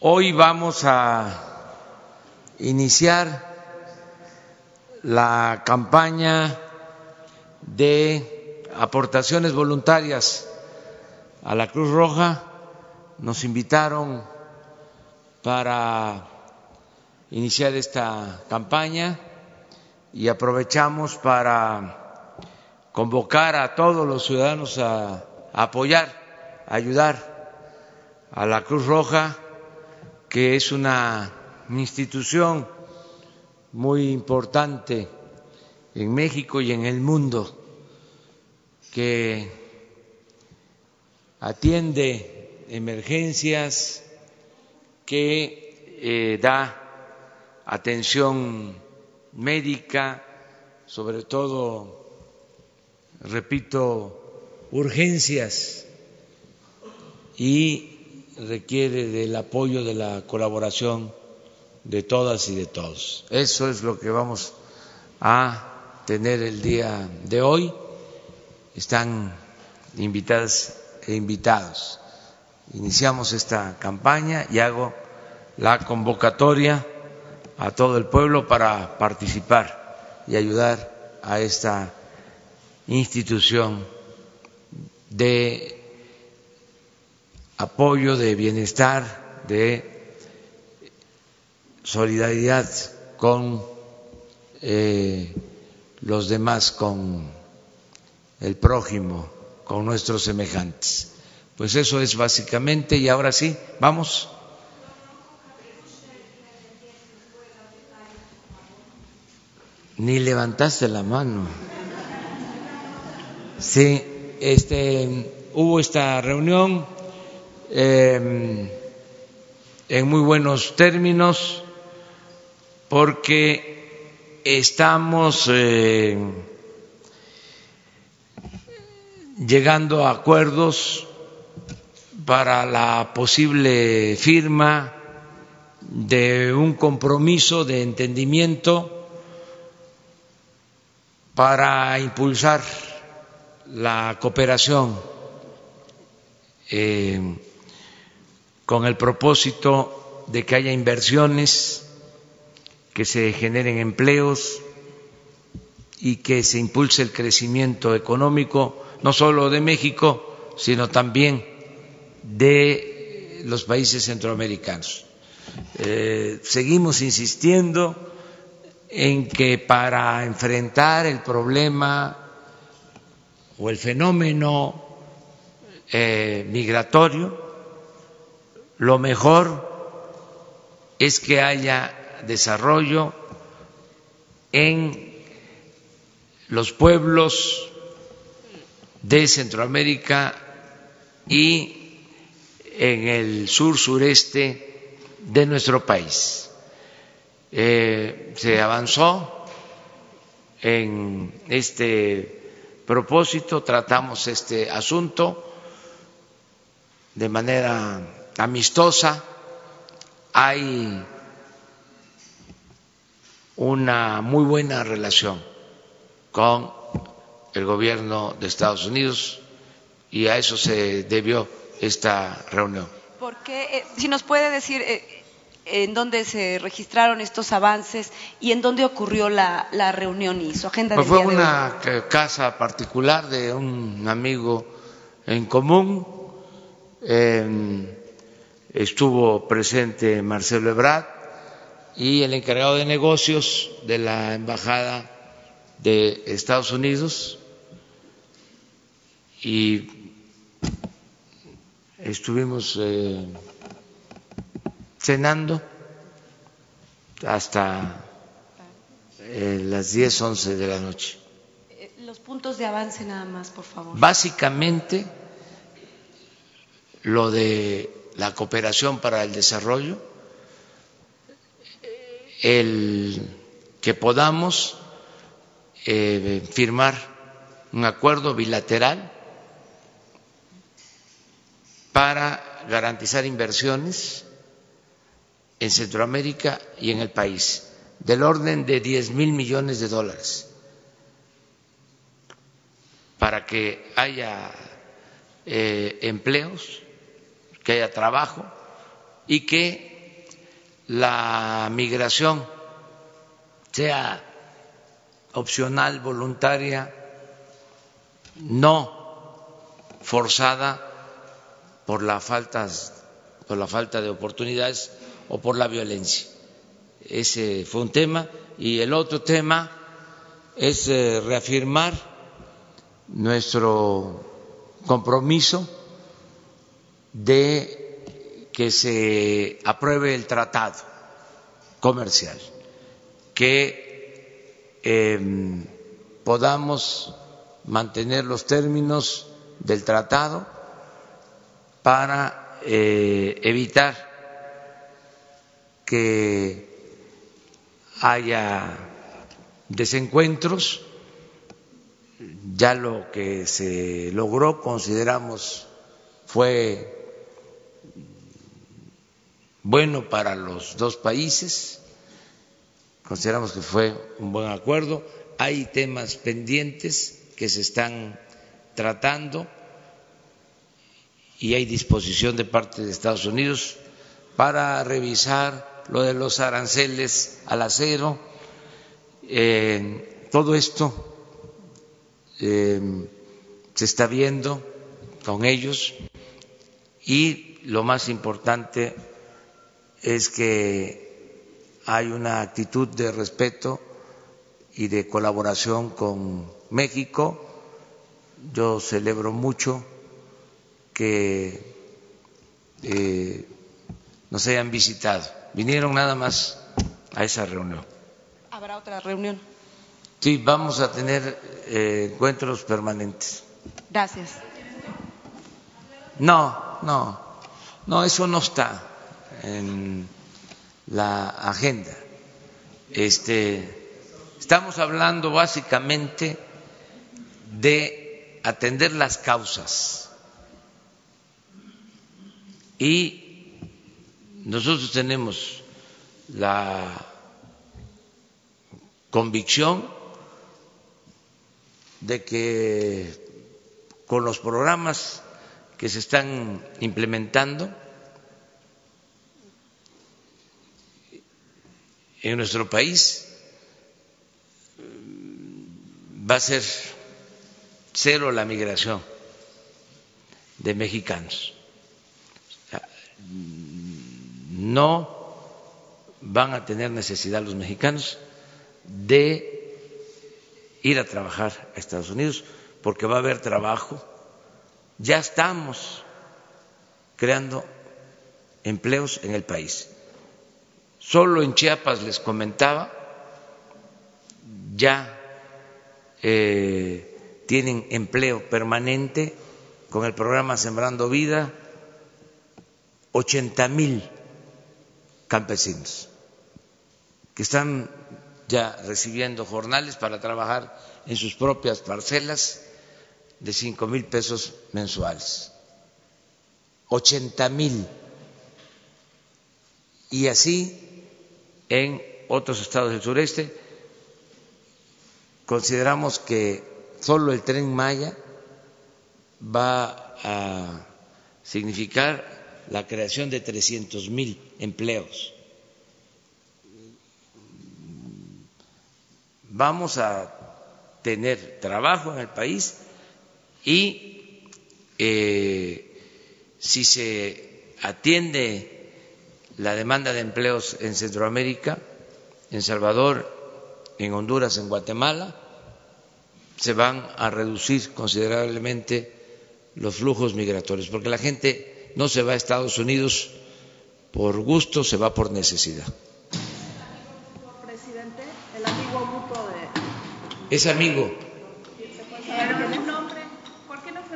Hoy vamos a iniciar la campaña de aportaciones voluntarias a la Cruz Roja. Nos invitaron para iniciar esta campaña y aprovechamos para convocar a todos los ciudadanos a, apoyar, ayudar a la Cruz Roja, que es una institución muy importante en México y en el mundo, que atiende emergencias, que eh, da atención médica, sobre todo, repito, urgencias y requiere del apoyo, de la colaboración de todas y de todos. Eso es lo que vamos a tener el día de hoy. Están invitadas e invitados. Iniciamos esta campaña y hago la convocatoria a todo el pueblo para participar y ayudar a esta institución de apoyo, de bienestar, de solidaridad con eh, los demás, con el prójimo, con nuestros semejantes. Pues eso es básicamente, y ahora sí, vamos. Ni levantaste la mano. Sí, este, hubo esta reunión eh, en muy buenos términos porque estamos eh, llegando a acuerdos para la posible firma de un compromiso de entendimiento para impulsar la cooperación eh, con el propósito de que haya inversiones, que se generen empleos y que se impulse el crecimiento económico, no solo de México, sino también de los países centroamericanos. Eh, seguimos insistiendo en que para enfrentar el problema o el fenómeno eh, migratorio, lo mejor es que haya desarrollo en los pueblos de Centroamérica y en el sur sureste de nuestro país. Eh, se avanzó en este propósito, tratamos este asunto de manera amistosa, hay una muy buena relación con el gobierno de Estados Unidos y a eso se debió esta reunión. ¿Por qué? Eh, si nos puede decir eh, en dónde se registraron estos avances y en dónde ocurrió la, la reunión y su agenda. Pues fue una casa particular de un amigo en común. Estuvo presente Marcelo Ebrard y el encargado de negocios de la Embajada de Estados Unidos y estuvimos eh, cenando hasta eh, las 10, 11 de la noche. Eh, los puntos de avance nada más, por favor. Básicamente, lo de la cooperación para el desarrollo, el que podamos eh, firmar un acuerdo bilateral para garantizar inversiones en Centroamérica y en el país, del orden de 10 mil millones de dólares, para que haya eh, empleos, que haya trabajo y que la migración sea opcional, voluntaria, no forzada por la falta, por la falta de oportunidades o por la violencia. Ese fue un tema. Y el otro tema es eh, reafirmar nuestro compromiso de que se apruebe el tratado comercial, que em, podamos mantener los términos del tratado para eh, evitar que haya desencuentros. Ya lo que se logró consideramos fue bueno para los dos países, consideramos que fue un buen acuerdo. Hay temas pendientes que se están tratando y hay disposición de parte de Estados Unidos para revisar lo de los aranceles al acero. Eh, todo esto eh, se está viendo con ellos y lo más importante es que hay una actitud de respeto y de colaboración con México. Yo celebro mucho que eh, nos hayan visitado. Vinieron nada más a esa reunión. ¿Habrá otra reunión? Sí, vamos a tener eh, encuentros permanentes. Gracias. No, no, no, eso no está en la agenda. Este, estamos hablando básicamente de atender las causas y nosotros tenemos la convicción de que con los programas que se están implementando en nuestro país va a ser cero la migración de mexicanos. No van a tener necesidad los mexicanos de ir a trabajar a Estados Unidos porque va a haber trabajo. Ya estamos creando empleos en el país. Solo en Chiapas les comentaba, ya eh, tienen empleo permanente con el programa Sembrando Vida, 80 mil campesinos que están ya recibiendo jornales para trabajar en sus propias parcelas de cinco mil pesos mensuales. 80 mil. Y así en otros estados del sureste. Consideramos que solo el tren Maya va a significar la creación de 300 mil empleos. Vamos a tener trabajo en el país y eh, si se atiende la demanda de empleos en Centroamérica, en Salvador, en Honduras, en Guatemala, se van a reducir considerablemente los flujos migratorios, porque la gente no se va a Estados Unidos por gusto, se va por necesidad. Presidente, el amigo mutuo de... Es amigo.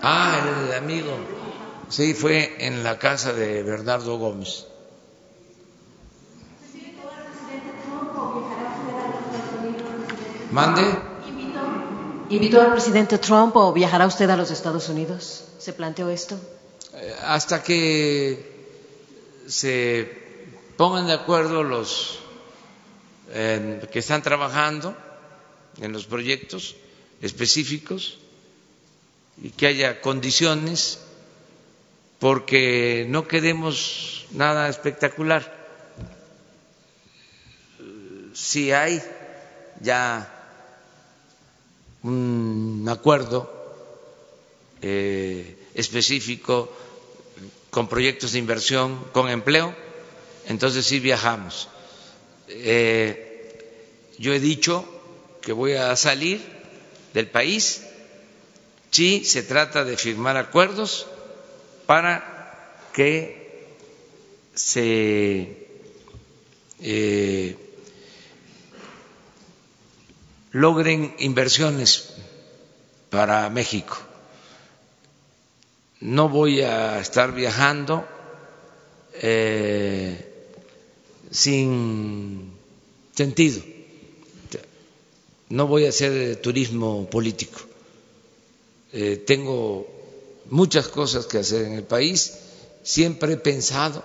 Ah, el amigo. Sí, fue en la casa de Bernardo Gómez. Mande. ¿Invitó al presidente Trump o viajará usted a los Estados Unidos? ¿Se planteó esto? Eh, hasta que se pongan de acuerdo los eh, que están trabajando en los proyectos específicos y que haya condiciones porque no queremos nada espectacular. Si hay ya un acuerdo eh, específico con proyectos de inversión, con empleo, entonces sí viajamos. Eh, yo he dicho que voy a salir del país si se trata de firmar acuerdos para que se eh, logren inversiones para México. No voy a estar viajando eh, sin sentido. No voy a hacer turismo político. Eh, tengo muchas cosas que hacer en el país. Siempre he pensado,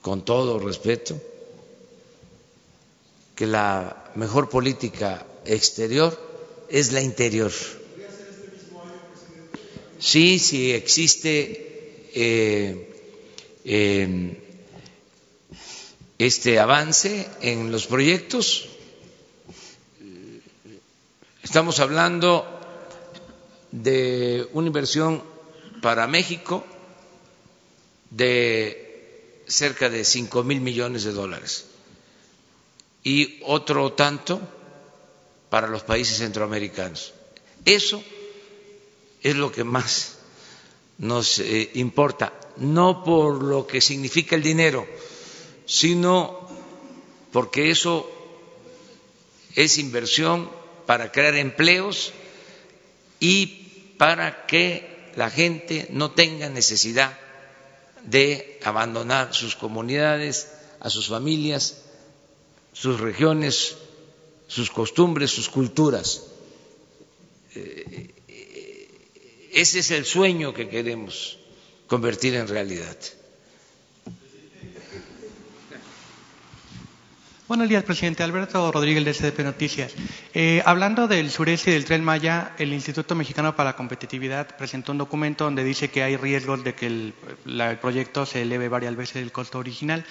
con todo respeto, que la mejor política exterior es la interior. Sí, sí existe eh, este avance en los proyectos. Estamos hablando de una inversión para México de cerca de cinco mil millones de dólares y otro tanto para los países centroamericanos. Eso es lo que más nos eh, importa, no por lo que significa el dinero, sino porque eso es inversión para crear empleos y para que la gente no tenga necesidad de abandonar sus comunidades, a sus familias sus regiones, sus costumbres, sus culturas. Eh, ese es el sueño que queremos convertir en realidad. Buenos días, presidente. Alberto Rodríguez de CDP Noticias. Eh, hablando del sureste y del Tren Maya, el Instituto Mexicano para la Competitividad presentó un documento donde dice que hay riesgos de que el, proyecto se eleve varias veces el costo original.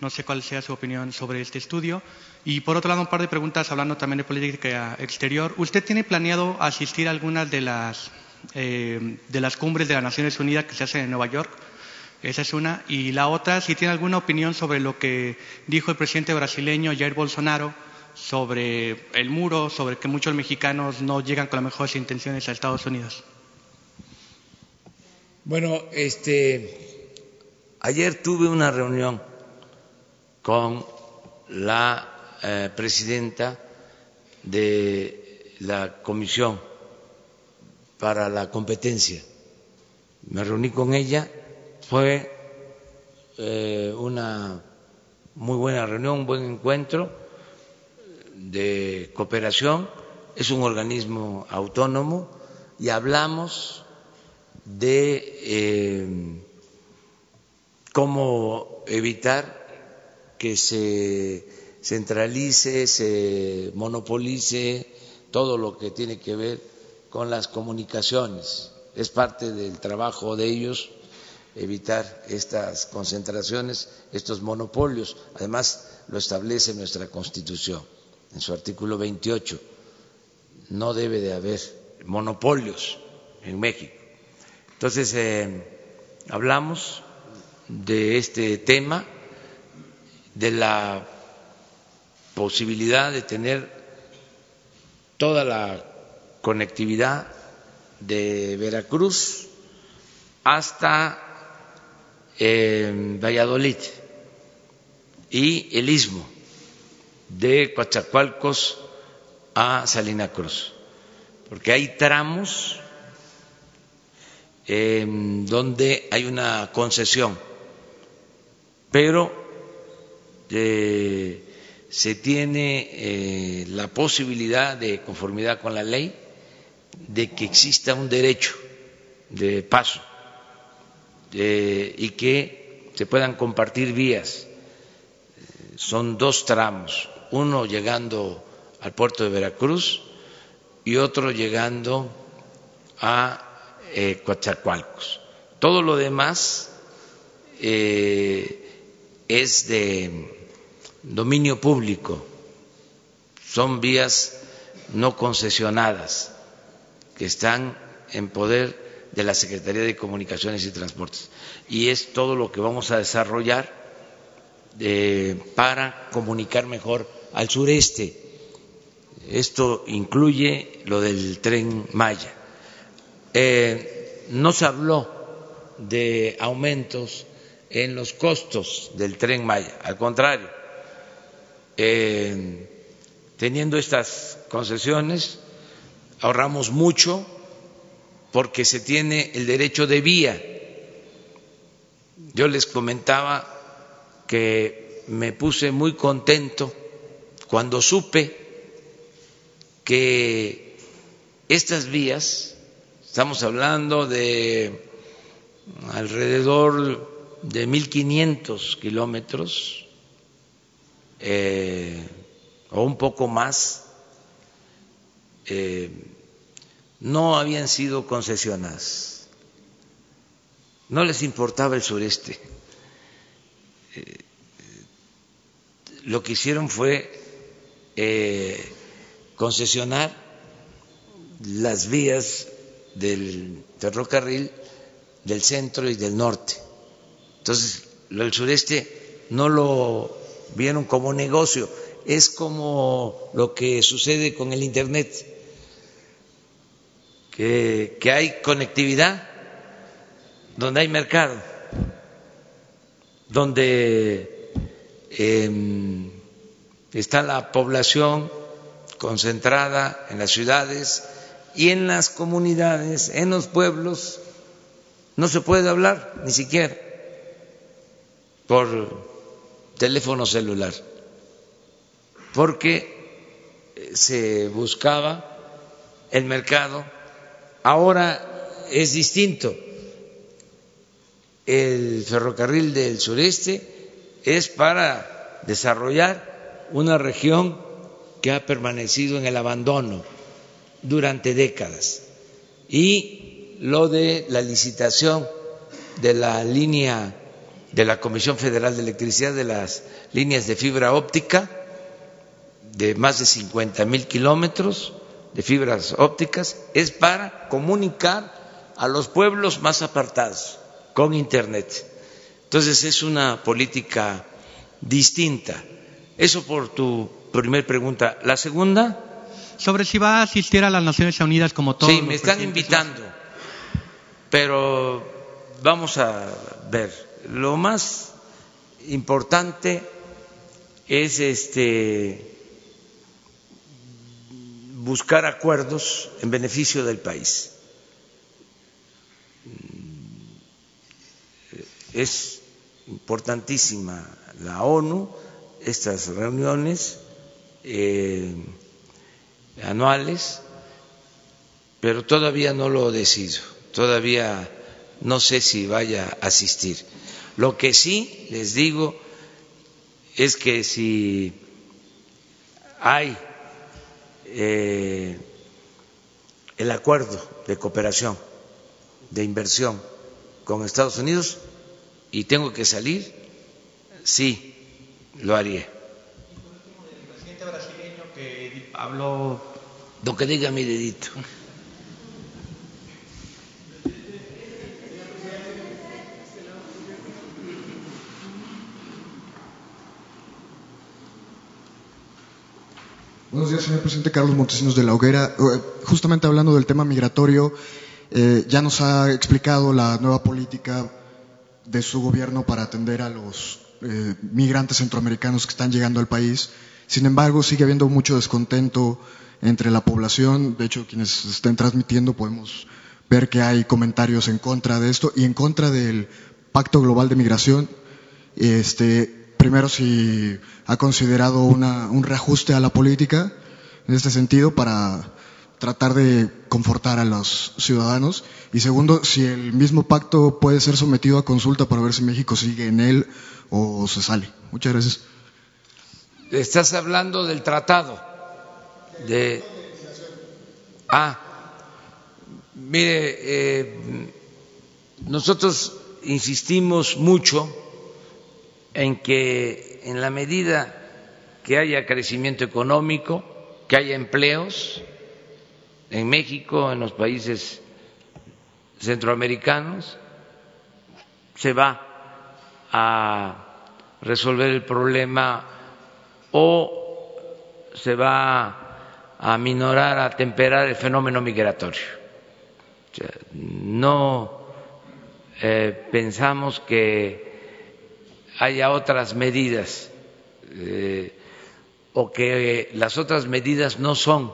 No sé cuál sea su opinión sobre este estudio. Y por otro lado, un par de preguntas hablando también de política exterior. ¿Usted tiene planeado asistir a algunas de las, eh, de las cumbres de las Naciones Unidas que se hacen en Nueva York? Esa es una. Y la otra, si tiene alguna opinión sobre lo que dijo el presidente brasileño Jair Bolsonaro sobre el muro, sobre que muchos mexicanos no llegan con las mejores intenciones a Estados Unidos. Bueno, este, ayer tuve una reunión con la eh, presidenta de la Comisión para la Competencia. Me reuní con ella, fue eh, una muy buena reunión, un buen encuentro de cooperación. Es un organismo autónomo y hablamos de eh, cómo evitar que se centralice, se monopolice todo lo que tiene que ver con las comunicaciones. Es parte del trabajo de ellos evitar estas concentraciones, estos monopolios. Además, lo establece nuestra Constitución en su artículo 28. No debe de haber monopolios en México. Entonces, eh, hablamos de este tema de la posibilidad de tener toda la conectividad de Veracruz hasta Valladolid y el istmo de Coatzacoalcos a Salina Cruz, porque hay tramos donde hay una concesión, pero se tiene eh, la posibilidad de conformidad con la ley de que exista un derecho de paso y que se puedan compartir vías. Son dos tramos, uno llegando al puerto de Veracruz y otro llegando a eh, Coatzacoalcos. Todo lo demás eh, es de dominio público, son vías no concesionadas que están en poder de la Secretaría de Comunicaciones y Transportes. Y es todo lo que vamos a desarrollar eh, para comunicar mejor al sureste. Esto incluye lo del tren Maya. Eh, no se habló de aumentos en los costos del tren Maya, al contrario, eh, teniendo estas concesiones ahorramos mucho porque se tiene el derecho de vía. Yo les comentaba que me puse muy contento cuando supe que estas vías, estamos hablando de alrededor de 1.500 kilómetros eh, o un poco más, eh, no habían sido concesionadas. No les importaba el sureste. Eh, lo que hicieron fue eh, concesionar las vías del ferrocarril del centro y del norte. Entonces, del sureste no lo vieron como negocio, es como lo que sucede con el Internet que, hay conectividad, donde hay mercado, donde em, está la población concentrada en las ciudades y en las comunidades, en los pueblos, no se puede hablar ni siquiera por teléfono celular, porque se buscaba el mercado Ahora es distinto. El ferrocarril del sureste es para desarrollar una región que ha permanecido en el abandono durante décadas. Y lo de la licitación de la línea de la Comisión Federal de Electricidad de las líneas de fibra óptica de más de 50 mil kilómetros de fibras ópticas es para comunicar a los pueblos más apartados con Internet. Entonces es una política distinta. Eso por tu primer pregunta. La segunda. Sobre si va a asistir a las Naciones Unidas como todos. Sí, me están invitando, pero vamos a ver. Lo más importante es este buscar acuerdos en beneficio del país. Es importantísima la ONU, estas reuniones eh, anuales, pero todavía no lo decido, todavía no sé si vaya a asistir. Lo que sí les digo es que si hay eh, el acuerdo de cooperación, de inversión con Estados Unidos y tengo que salir, sí, lo haría. El presidente brasileño que habló... Lo que diga mi dedito. Buenos días, señor presidente Carlos Montesinos de la Hoguera. Eh, justamente hablando del tema migratorio, eh, ya nos ha explicado la nueva política de su gobierno para atender a los eh, migrantes centroamericanos que están llegando al país. Sin embargo, sigue habiendo mucho descontento entre la población. De hecho, quienes estén transmitiendo podemos ver que hay comentarios en contra de esto y en contra del Pacto Global de Migración. Este, primero si ha considerado un reajuste a la política en este sentido para tratar de confortar a los ciudadanos y segundo si el mismo pacto puede ser sometido a consulta para ver si México sigue en él o se sale. Muchas gracias. Estás hablando del tratado de ah mire eh, nosotros insistimos mucho en que en la medida que haya crecimiento económico, que haya empleos en México, en los países centroamericanos, se va a resolver el problema o se va a minorar, a temperar el fenómeno migratorio. no eh, pensamos que haya otras medidas eh, o que las otras medidas no son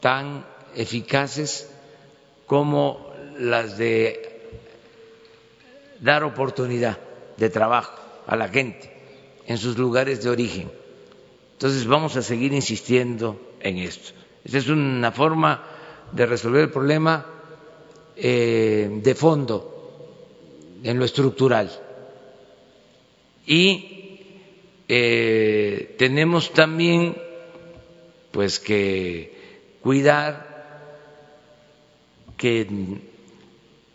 tan eficaces como las de dar oportunidad de trabajo a la gente en sus lugares de origen. Entonces vamos a seguir insistiendo en esto. Esa es una forma de resolver el problema eh, de fondo en lo estructural. Y eh, tenemos también pues que cuidar que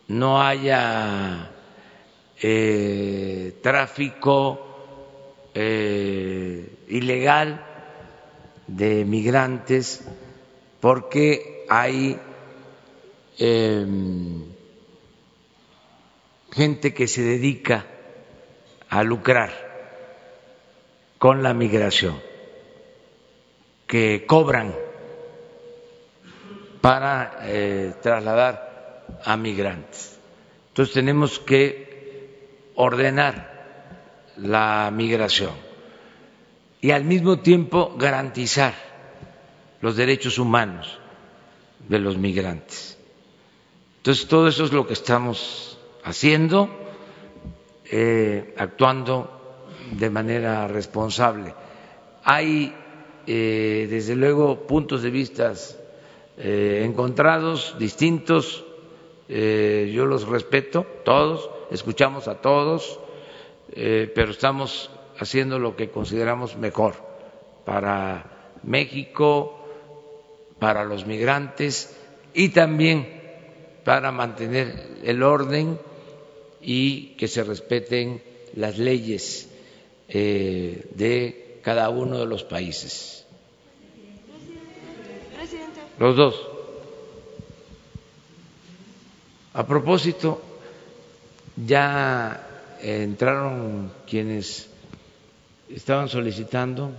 no haya eh, tráfico eh, ilegal de migrantes porque hay em, gente que se dedica a lucrar con la migración, que cobran para eh, trasladar a migrantes. Entonces tenemos que ordenar la migración y al mismo tiempo garantizar los derechos humanos de los migrantes. Entonces todo eso es lo que estamos haciendo, eh, actuando de manera responsable. Hay, eh, desde luego, puntos de vista eh, encontrados, distintos, yo los respeto, todos, escuchamos a todos, pero estamos haciendo lo que consideramos mejor para México, para los migrantes y también para mantener el orden y que se respeten las leyes eh, de cada uno de los países. Los dos. A propósito, ya entraron quienes estaban solicitando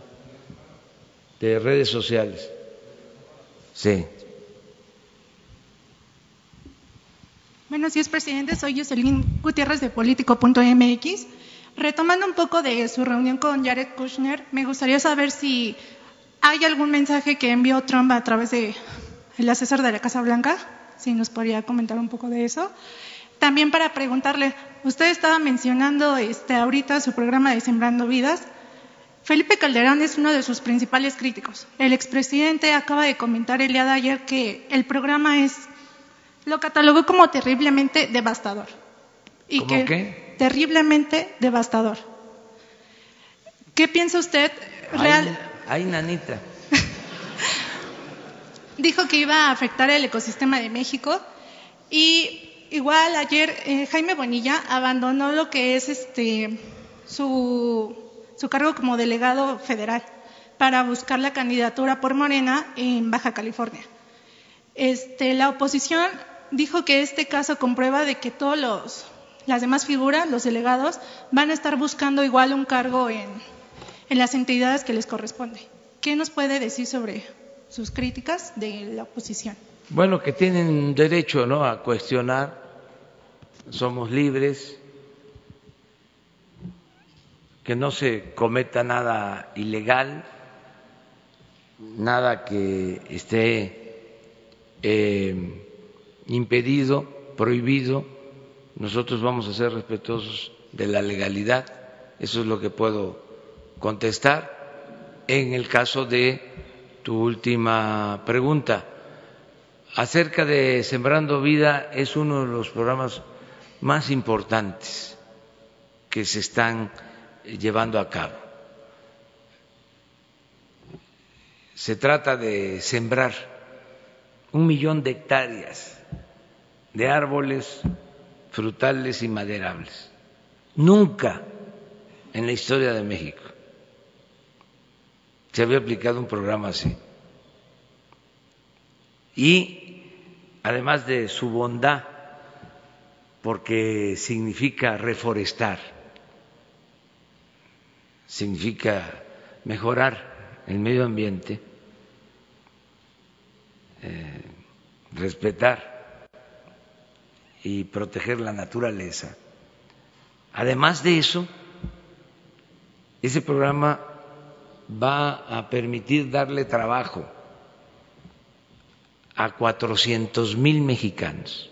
de redes sociales. Sí. Buenos días, presidente. Soy Jocelyn Gutiérrez de Político.mx. Retomando un poco de su reunión con Jared Kushner, me gustaría saber si hay algún mensaje que envió Trump a través de asesor de la Casa Blanca, si nos podría comentar un poco de eso. También para preguntarle, usted estaba mencionando este, ahorita su programa de Sembrando Vidas. Felipe Calderón es uno de sus principales críticos. El expresidente acaba de comentar el día de ayer que el programa es lo catalogó como terriblemente devastador. Y ¿Cómo qué? Terriblemente devastador. ¿Qué piensa usted? Real... Ay, nanita. Dijo que iba a afectar el ecosistema de México y igual ayer eh, Jaime Bonilla abandonó lo que es este su, su cargo como delegado federal para buscar la candidatura por Morena en Baja California. Este, la oposición dijo que este caso comprueba de que todos los las demás figuras, los delegados, van a estar buscando igual un cargo en, en las entidades que les corresponde. ¿Qué nos puede decir sobre sus críticas de la oposición? Bueno, que tienen derecho ¿no? a cuestionar, somos libres, que no se cometa nada ilegal, nada que esté eh, impedido, prohibido, nosotros vamos a ser respetuosos de la legalidad, eso es lo que puedo contestar. En el caso de tu última pregunta, acerca de Sembrando Vida, es uno de los programas más importantes que se están llevando a cabo. Se trata de sembrar un millón de hectáreas de árboles frutales y maderables. Nunca en la historia de México se había aplicado un programa así. Y además de su bondad, porque significa reforestar, significa mejorar el medio ambiente, eh, respetar y proteger la naturaleza. Además de eso, ese programa va a permitir darle trabajo a cuatrocientos mil mexicanos.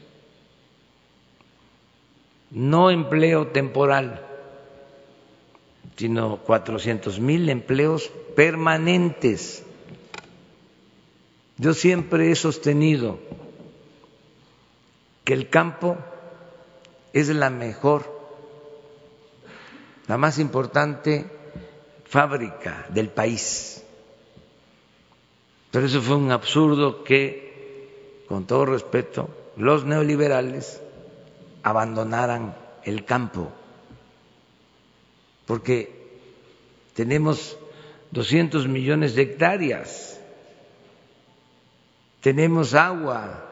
No empleo temporal, sino cuatrocientos mil empleos permanentes. Yo siempre he sostenido que el campo es la mejor, la más importante fábrica del país. Pero eso fue un absurdo que, con todo respeto, los neoliberales abandonaran el campo, porque tenemos 200 millones de hectáreas, tenemos agua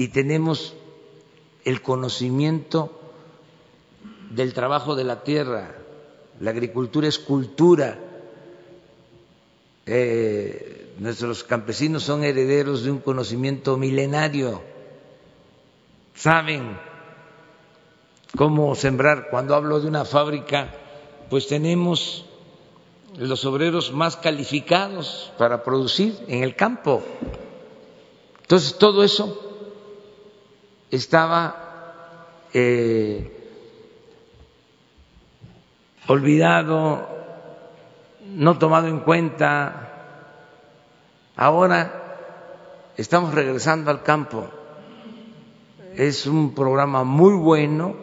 y tenemos el conocimiento del trabajo de la tierra la agricultura es cultura. Eh, nuestros campesinos son herederos de un conocimiento milenario. Saben cómo sembrar. Cuando hablo de una fábrica, pues tenemos los obreros más calificados para producir en el campo. Entonces, todo eso estaba eh, olvidado, no tomado en cuenta. Ahora estamos regresando al campo. Es un programa muy bueno,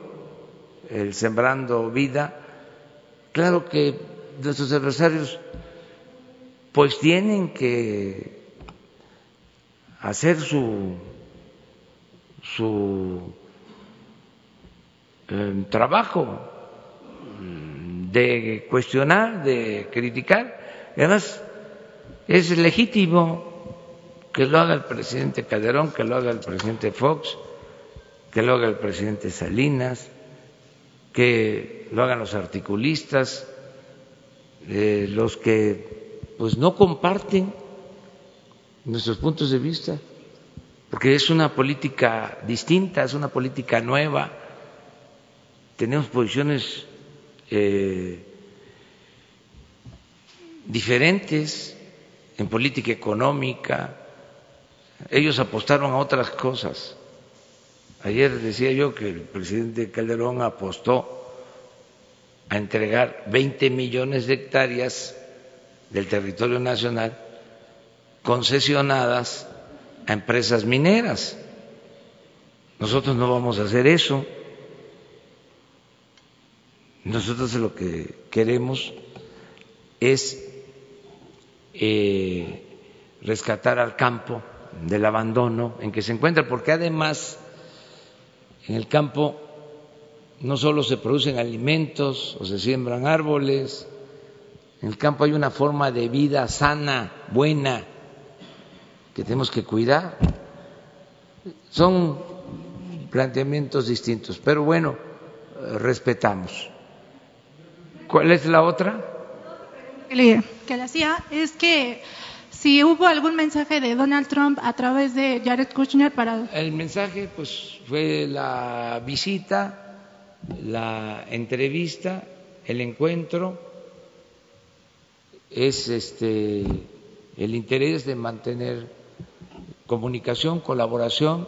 el Sembrando Vida. Claro que nuestros adversarios pues tienen que hacer su, su eh, trabajo de cuestionar, de criticar. Además, es legítimo que lo haga el presidente Calderón, que lo haga el presidente Fox, que lo haga el presidente Salinas, que lo hagan los articulistas, eh, los que pues no comparten nuestros puntos de vista, porque es una política distinta, es una política nueva, tenemos posiciones eh, diferentes en política económica. Ellos apostaron a otras cosas. Ayer decía yo que el presidente Calderón apostó a entregar 20 millones de hectáreas del territorio nacional concesionadas a empresas mineras. Nosotros no vamos a hacer eso. Nosotros lo que queremos es eh, rescatar al campo del abandono en que se encuentra, porque además en el campo no solo se producen alimentos o se siembran árboles, en el campo hay una forma de vida sana, buena, que tenemos que cuidar. Son planteamientos distintos, pero bueno, respetamos. ¿Cuál es la otra? Que le, hacía es que si hubo algún mensaje de Donald Trump a través de Jared Kushner para... El mensaje pues fue la visita, la entrevista, el encuentro, es este el interés de mantener comunicación, colaboración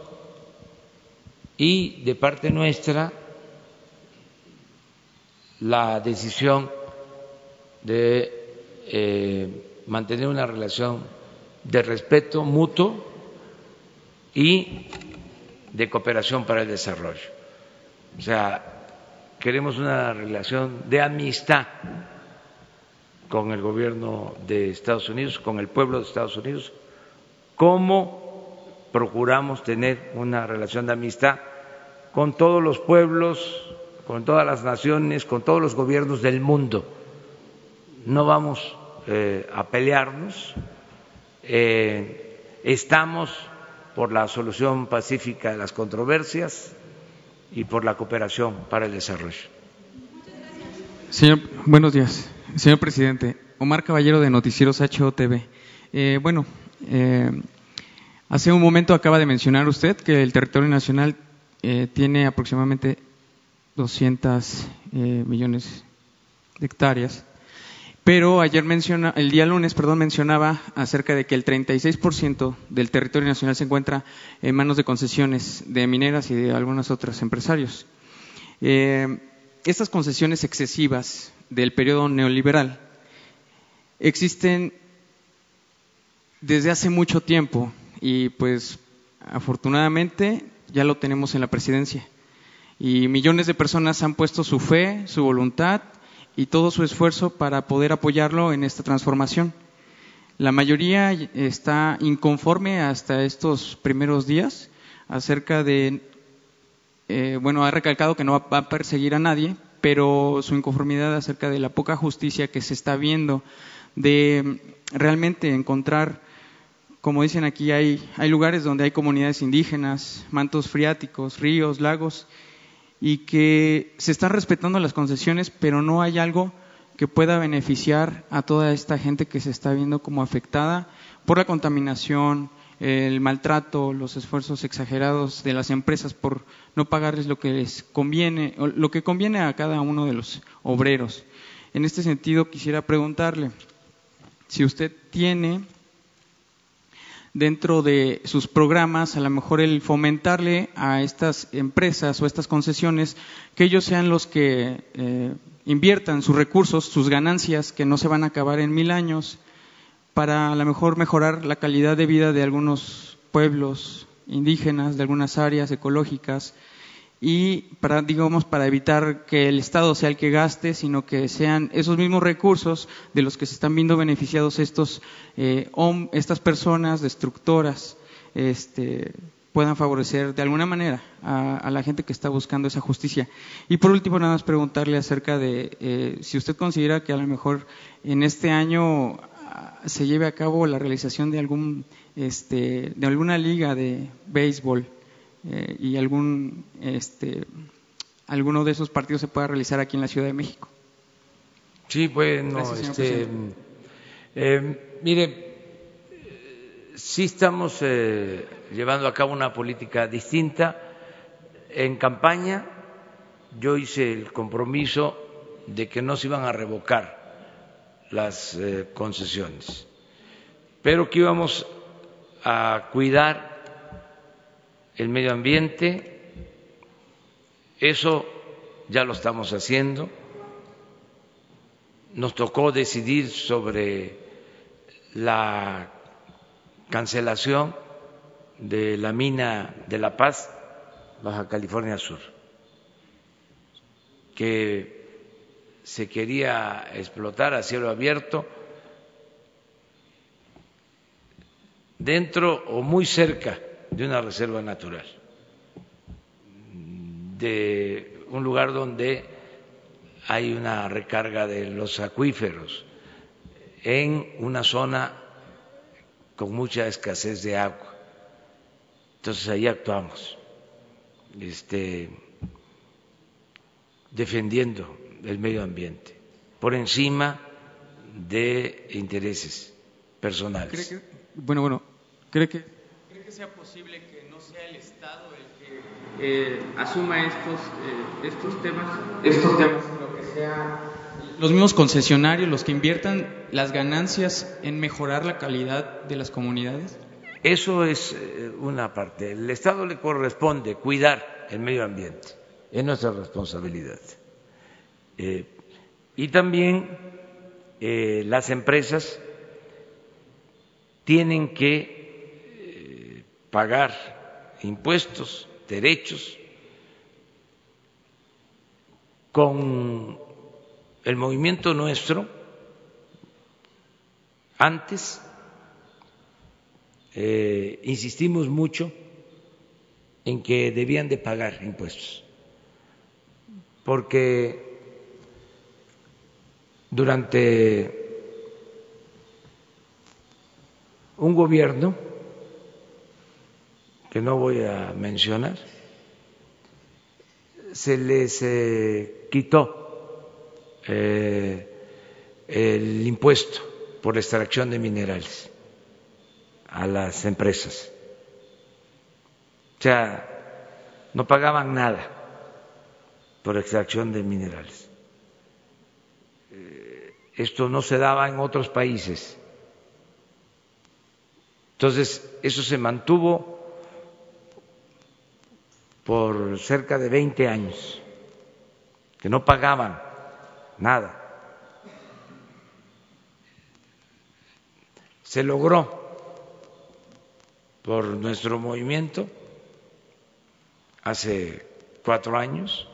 y de parte nuestra la decisión de eh, mantener una relación de respeto mutuo y de cooperación para el desarrollo. O sea, queremos una relación de amistad con el gobierno de Estados Unidos, con el pueblo de Estados Unidos, como procuramos tener una relación de amistad con todos los pueblos, con todas las naciones, con todos los gobiernos del mundo. No vamos eh, a pelearnos, eh, estamos por la solución pacífica de las controversias y por la cooperación para el desarrollo. Señor, buenos días. Señor presidente, Omar Caballero de Noticieros HOTV. Eh, bueno, eh, hace un momento acaba de mencionar usted que el territorio nacional eh, tiene aproximadamente 200 eh, millones de hectáreas, pero ayer menciona, el día lunes, perdón, mencionaba acerca de que el 36% del territorio nacional se encuentra en manos de concesiones de mineras y de algunos otros empresarios. estas concesiones excesivas del periodo neoliberal existen desde hace mucho tiempo y pues afortunadamente ya lo tenemos en la presidencia. Y millones de personas han puesto su fe, su voluntad y todo su esfuerzo para poder apoyarlo en esta transformación. La mayoría está inconforme hasta estos primeros días acerca de, eh, bueno, ha recalcado que no va a perseguir a nadie, pero su inconformidad acerca de la poca justicia que se está viendo, de realmente encontrar como dicen aquí, hay, lugares donde hay comunidades indígenas, mantos freáticos, ríos, lagos, y que se están respetando las concesiones, pero no hay algo que pueda beneficiar a toda esta gente que se está viendo como afectada por la contaminación, el maltrato, los esfuerzos exagerados de las empresas por no pagarles lo que les conviene, lo que conviene a cada uno de los obreros. En este sentido, quisiera preguntarle si usted tiene dentro de sus programas, a lo mejor el fomentarle a estas empresas o estas concesiones que ellos sean los que eh, inviertan sus recursos, sus ganancias, que no se van a acabar en mil años, para a lo mejor mejorar la calidad de vida de algunos pueblos indígenas, de algunas áreas ecológicas, y para, digamos, para evitar que el Estado sea el que gaste, sino que sean esos mismos recursos de los que se están viendo beneficiados estos, eh, estas personas destructoras, este, puedan favorecer de alguna manera a, la gente que está buscando esa justicia. Y por último, nada más preguntarle acerca de eh, si usted considera que a lo mejor en este año ah, se lleve a cabo la realización de algún, este, de alguna liga de béisbol eh, y algún, este, alguno de esos partidos se pueda realizar aquí en la Ciudad de México. Sí, bueno, este, eh, mire, sí estamos eh, llevando a cabo una política distinta. En campaña yo hice el compromiso de que no se iban a revocar las concesiones, pero que íbamos a cuidar el medio ambiente, eso ya lo estamos haciendo. Nos tocó decidir sobre la cancelación de la mina de La Paz, Baja California Sur, que se quería explotar a cielo abierto dentro o muy cerca de una reserva natural, de un lugar donde hay una recarga de los acuíferos, en una zona con mucha escasez de agua. Entonces ahí actuamos, este, defendiendo el medio ambiente, por encima de intereses personales. bueno, bueno, ¿cree que sea posible que no sea el Estado el que eh, asuma estos, eh, estos temas, estos temas, lo que sea los mismos concesionarios los que inviertan las ganancias en mejorar la calidad de las comunidades? Eso es eh, una parte. El Estado le corresponde cuidar el medio ambiente, es nuestra responsabilidad. y también las empresas tienen que pagar impuestos, derechos, con el movimiento nuestro, antes eh, insistimos mucho en que debían de pagar impuestos, porque durante un gobierno que no voy a mencionar, se les eh, quitó eh, el impuesto por extracción de minerales a las empresas. O sea, no pagaban nada por extracción de minerales. Eh, esto no se daba en otros países. Entonces, eso se mantuvo por cerca de 20 años, que no pagaban nada. Se logró por nuestro movimiento hace cuatro años,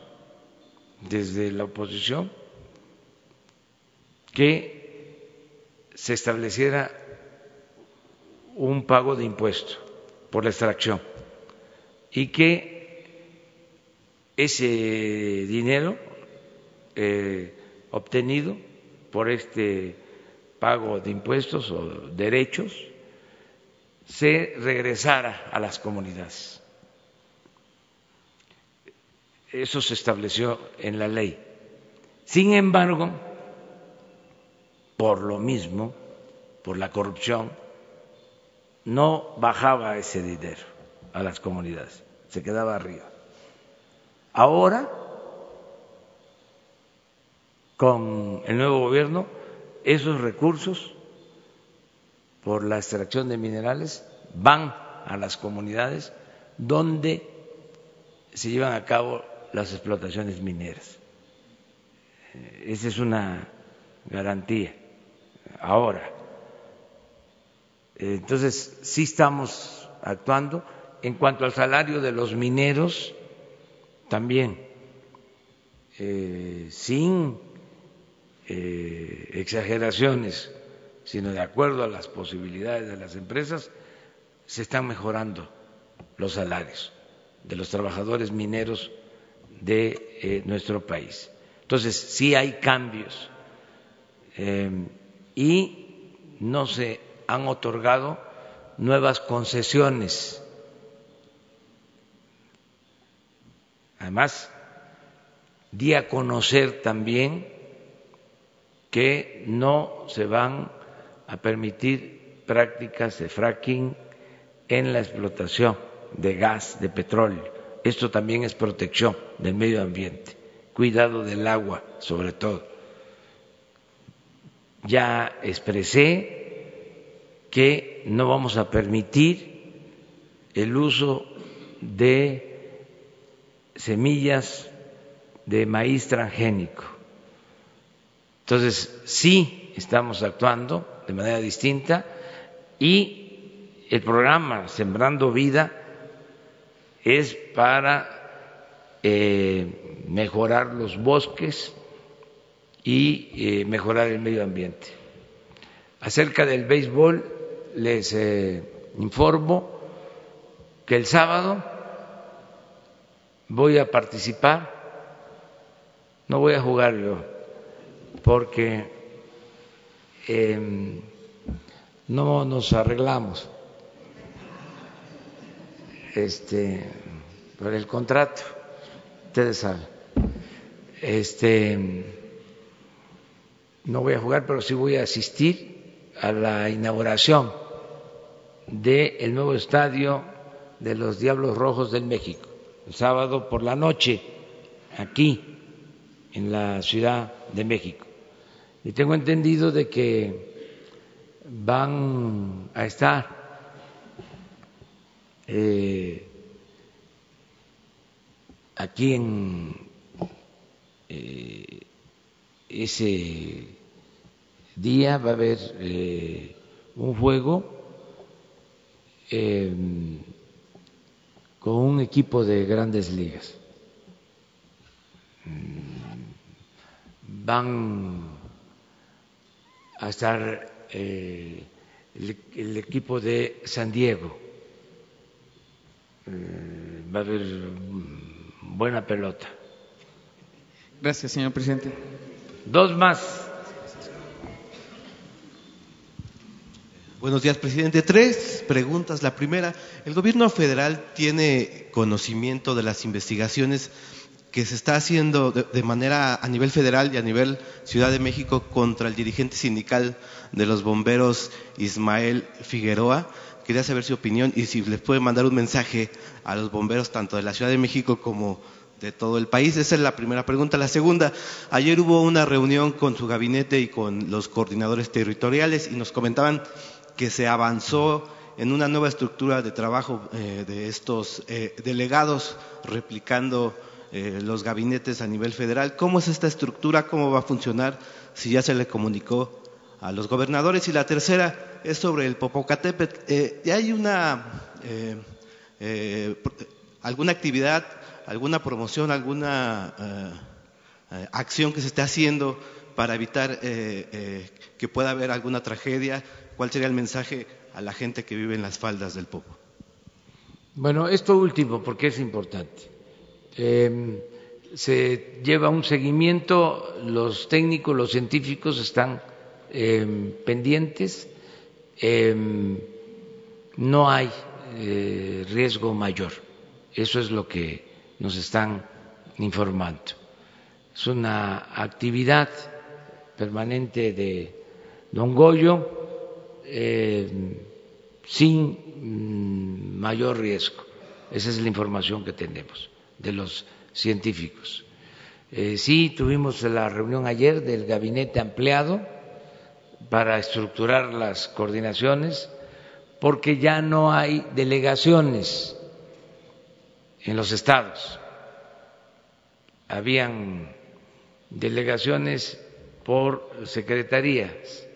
desde la oposición, que se estableciera un pago de impuesto por la extracción y que ese dinero eh, obtenido por este pago de impuestos o derechos se regresara a las comunidades. Eso se estableció en la ley. Sin embargo, por lo mismo, por la corrupción, no bajaba ese dinero a las comunidades, se quedaba arriba. Ahora, con el nuevo gobierno, esos recursos por la extracción de minerales van a las comunidades donde se llevan a cabo las explotaciones mineras. Esa es una garantía. Ahora, entonces sí estamos actuando. En cuanto al salario de los mineros, también, eh, sin eh, exageraciones, sino de acuerdo a las posibilidades de las empresas, se están mejorando los salarios de los trabajadores mineros de eh, nuestro país. Entonces, sí hay cambios y no se han otorgado nuevas concesiones Además, di a conocer también que no se van a permitir prácticas de fracking en la explotación de gas, de petróleo. Esto también es protección del medio ambiente, cuidado del agua sobre todo. Ya expresé que no vamos a permitir el uso de semillas de maíz transgénico. Entonces, sí estamos actuando de manera distinta y el programa Sembrando Vida es para eh, mejorar los bosques y eh, mejorar el medio ambiente. Acerca del béisbol, les eh, informo que el sábado voy a participar, no voy a jugar yo, porque em, no nos arreglamos este por el contrato, ustedes saben. Este no voy a jugar, pero sí voy a asistir a la inauguración del nuevo estadio de los Diablos Rojos del México el sábado por la noche aquí en la Ciudad de México. Y tengo entendido de que van a estar eh, aquí en eh, ese día va a haber eh, un juego con un equipo de grandes ligas. Mm, van a estar eh, el, equipo de San Diego, eh, va a haber buena pelota. Gracias, señor presidente. Dos más. Buenos días, presidente. Tres preguntas. La primera, ¿el gobierno federal tiene conocimiento de las investigaciones que se está haciendo de, manera a nivel federal y a nivel Ciudad de México contra el dirigente sindical de los bomberos Ismael Figueroa? Quería saber su opinión y si les puede mandar un mensaje a los bomberos tanto de la Ciudad de México como de todo el país. Esa es la primera pregunta. La segunda, ayer hubo una reunión con su gabinete y con los coordinadores territoriales y nos comentaban que se avanzó en una nueva estructura de trabajo eh, de estos eh, delegados, replicando eh, los gabinetes a nivel federal. ¿Cómo es esta estructura? ¿Cómo va a funcionar? Si ya se le comunicó a los gobernadores. Y la tercera es sobre el Popocatépetl. ¿Hay una alguna actividad, alguna promoción, alguna acción que se esté haciendo para evitar que pueda haber alguna tragedia? ¿Cuál sería el mensaje a la gente que vive en las faldas del Popo? Bueno, esto último, porque es importante. Em, se lleva un seguimiento, los técnicos, los científicos están em, pendientes, em, no hay eh, riesgo mayor. Eso es lo que nos están informando. Es una actividad permanente de Don Goyo eh, sin mm, mayor riesgo. Esa es la información que tenemos de los científicos. Eh, sí, tuvimos la reunión ayer del gabinete ampliado para estructurar las coordinaciones, porque ya no hay delegaciones en los estados. Habían delegaciones por secretarías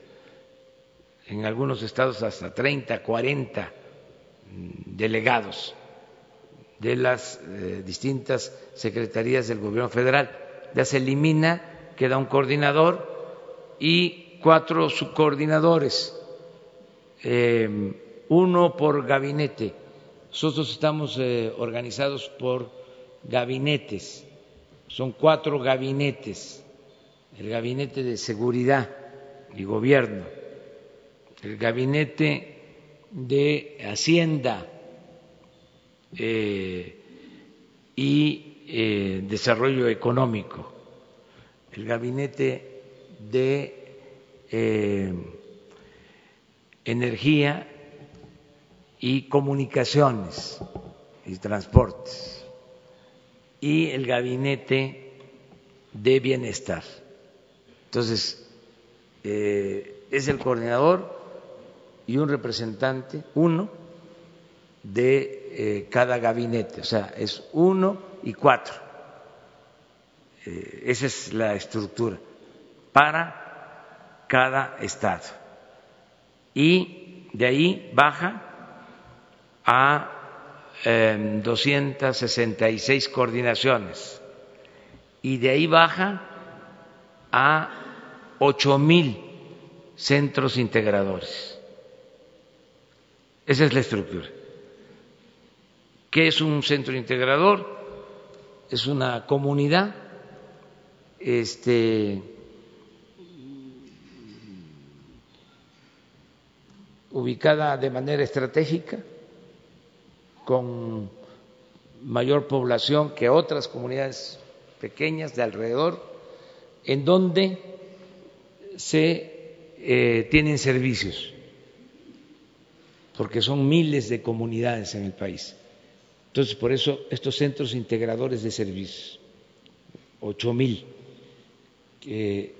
en algunos estados hasta 30, 40 delegados de las eh, distintas secretarías del gobierno federal. Ya se elimina, queda un coordinador y cuatro subcoordinadores, em, uno por gabinete. Nosotros estamos eh, organizados por gabinetes, son cuatro gabinetes, el gabinete de seguridad y gobierno, el gabinete de Hacienda eh, y eh, Desarrollo Económico, el gabinete de eh, Energía y Comunicaciones y Transportes y el gabinete de Bienestar. Entonces, es el coordinador y un representante, uno, de eh, cada gabinete, o sea, es uno y cuatro. Eh, esa es la estructura para cada estado. Y de ahí baja a 266 em, coordinaciones y de ahí baja a ocho mil centros integradores. Esa es la estructura. ¿Qué es un centro integrador? Es una comunidad este, ubicada de manera estratégica, con mayor población que otras comunidades pequeñas de alrededor, en donde se eh, tienen servicios porque son miles de comunidades en el país. Entonces, por eso estos centros integradores de servicios, ocho mil, que,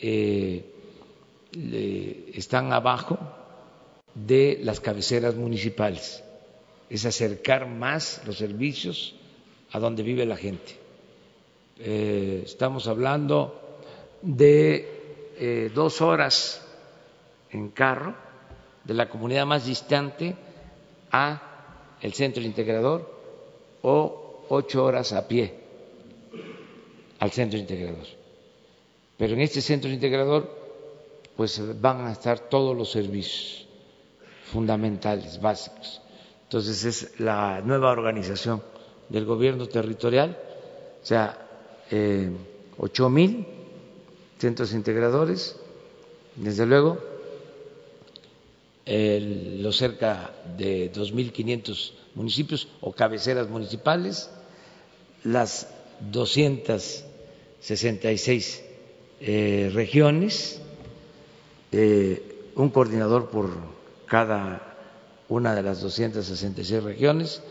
eh, están abajo de las cabeceras municipales, es acercar más los servicios a donde vive la gente. Eh, estamos hablando de eh, dos horas en carro de la comunidad más distante a el centro integrador o ocho horas a pie al centro integrador. Pero en este centro integrador pues van a estar todos los servicios fundamentales, básicos. Entonces es la nueva organización del gobierno territorial, o sea, eh, ocho mil centros integradores, desde luego, los cerca de 2.500 municipios o cabeceras municipales, las 266 eh, regiones, eh, un coordinador por cada una de las 266 regiones,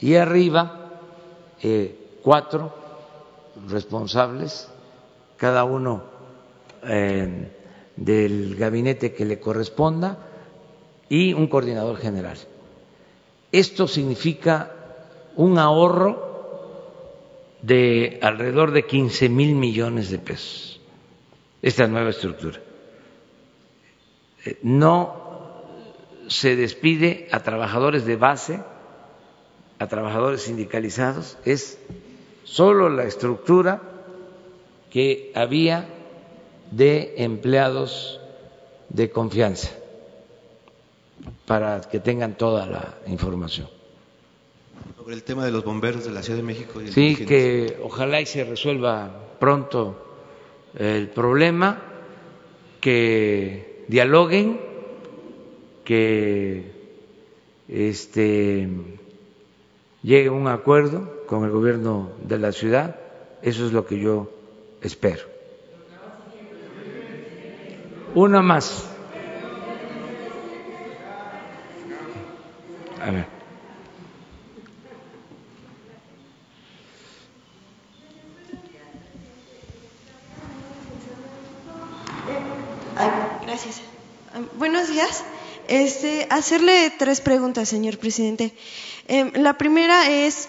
y arriba eh, cuatro responsables, cada uno eh, del gabinete que le corresponda, y un coordinador general. Esto significa un ahorro de alrededor de 15 mil millones de pesos, esta nueva estructura. Eh, no se despide a trabajadores de base, a trabajadores sindicalizados, es solo la estructura que había de empleados de confianza para que tengan toda la información. Sobre el tema de los bomberos de la Ciudad de México. sí, que ojalá y se resuelva pronto el problema, que dialoguen que este, llegue a un acuerdo con el gobierno de la ciudad. Eso es lo que yo espero. Una más. Gracias. Buenos días. Este, hacerle tres preguntas, señor presidente. Em, la primera es,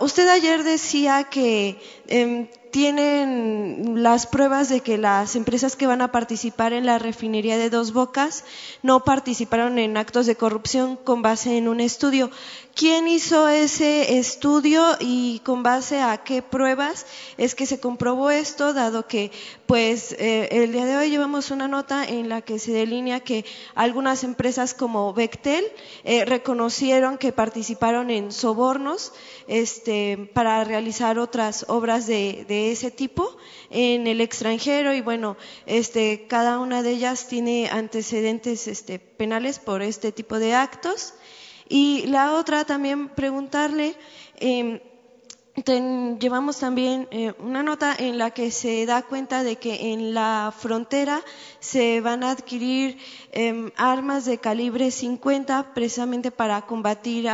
usted ayer decía que em, tienen las pruebas de que las empresas que van a participar en la refinería de Dos Bocas no participaron en actos de corrupción con base en un estudio. ¿Quién hizo ese estudio y con base a qué pruebas es que se comprobó esto, dado que pues eh, el día de hoy llevamos una nota en la que se delinea que algunas empresas como Bechtel eh, reconocieron que participaron en sobornos este, para realizar otras obras de, ese tipo en el extranjero y bueno, este, cada una de ellas tiene antecedentes este, penales por este tipo de actos. Y la otra también preguntarle, eh, llevamos también eh, una nota en la que se da cuenta de que en la frontera se van a adquirir em, armas de calibre 50 precisamente para combatir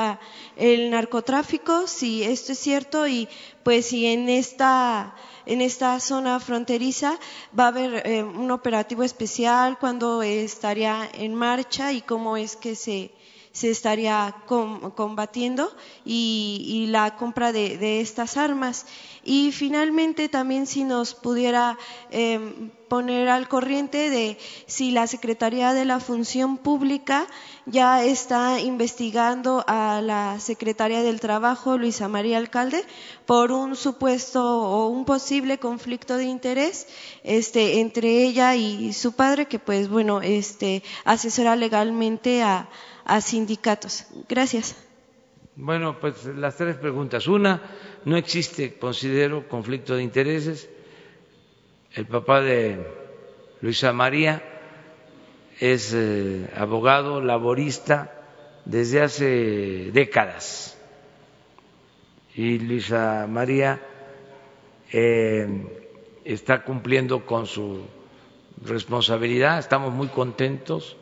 el narcotráfico, si esto es cierto y pues si en esta en esta zona fronteriza va a haber eh, un operativo especial, cuándo estaría en marcha y cómo es que se se estaría combatiendo y, la compra de, estas armas. Y finalmente también si nos pudiera em, poner al corriente de si la Secretaría de la Función Pública ya está investigando a la Secretaría del Trabajo, Luisa María Alcalde, por un supuesto o un posible conflicto de interés este, entre ella y su padre, que pues bueno, este, asesora legalmente a a sindicatos. Gracias. Bueno, pues las tres preguntas. Una, no existe, considero, conflicto de intereses. El papá de Luisa María es eh, abogado laborista desde hace décadas. Y Luisa María eh, está cumpliendo con su responsabilidad, estamos muy contentos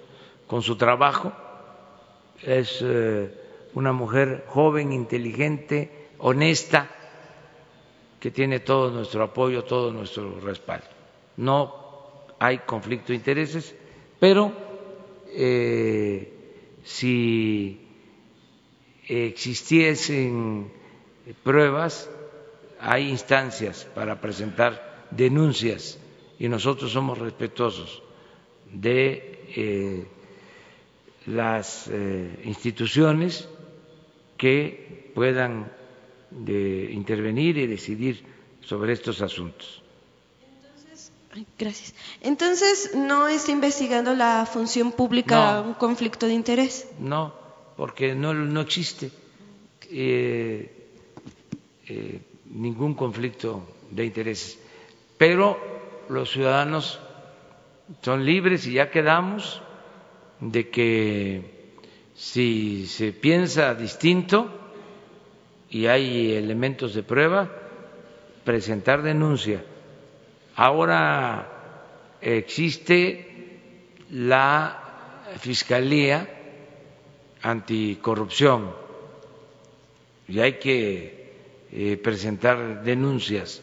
con su trabajo es eh, una mujer joven, inteligente, honesta, que tiene todo nuestro apoyo, todo nuestro respaldo. No hay conflicto de intereses, pero eh, si existiesen pruebas, hay instancias para presentar denuncias y nosotros somos respetuosos de eh, las eh, instituciones que puedan de intervenir y decidir sobre estos asuntos. Entonces, gracias. Entonces, ¿no está investigando la función pública un conflicto de interés? No, porque no, no existe eh, eh, ningún conflicto de intereses. Pero los ciudadanos son libres y ya quedamos de que si se piensa distinto y hay elementos de prueba, presentar denuncia. Ahora existe la Fiscalía Anticorrupción y hay que eh, presentar denuncias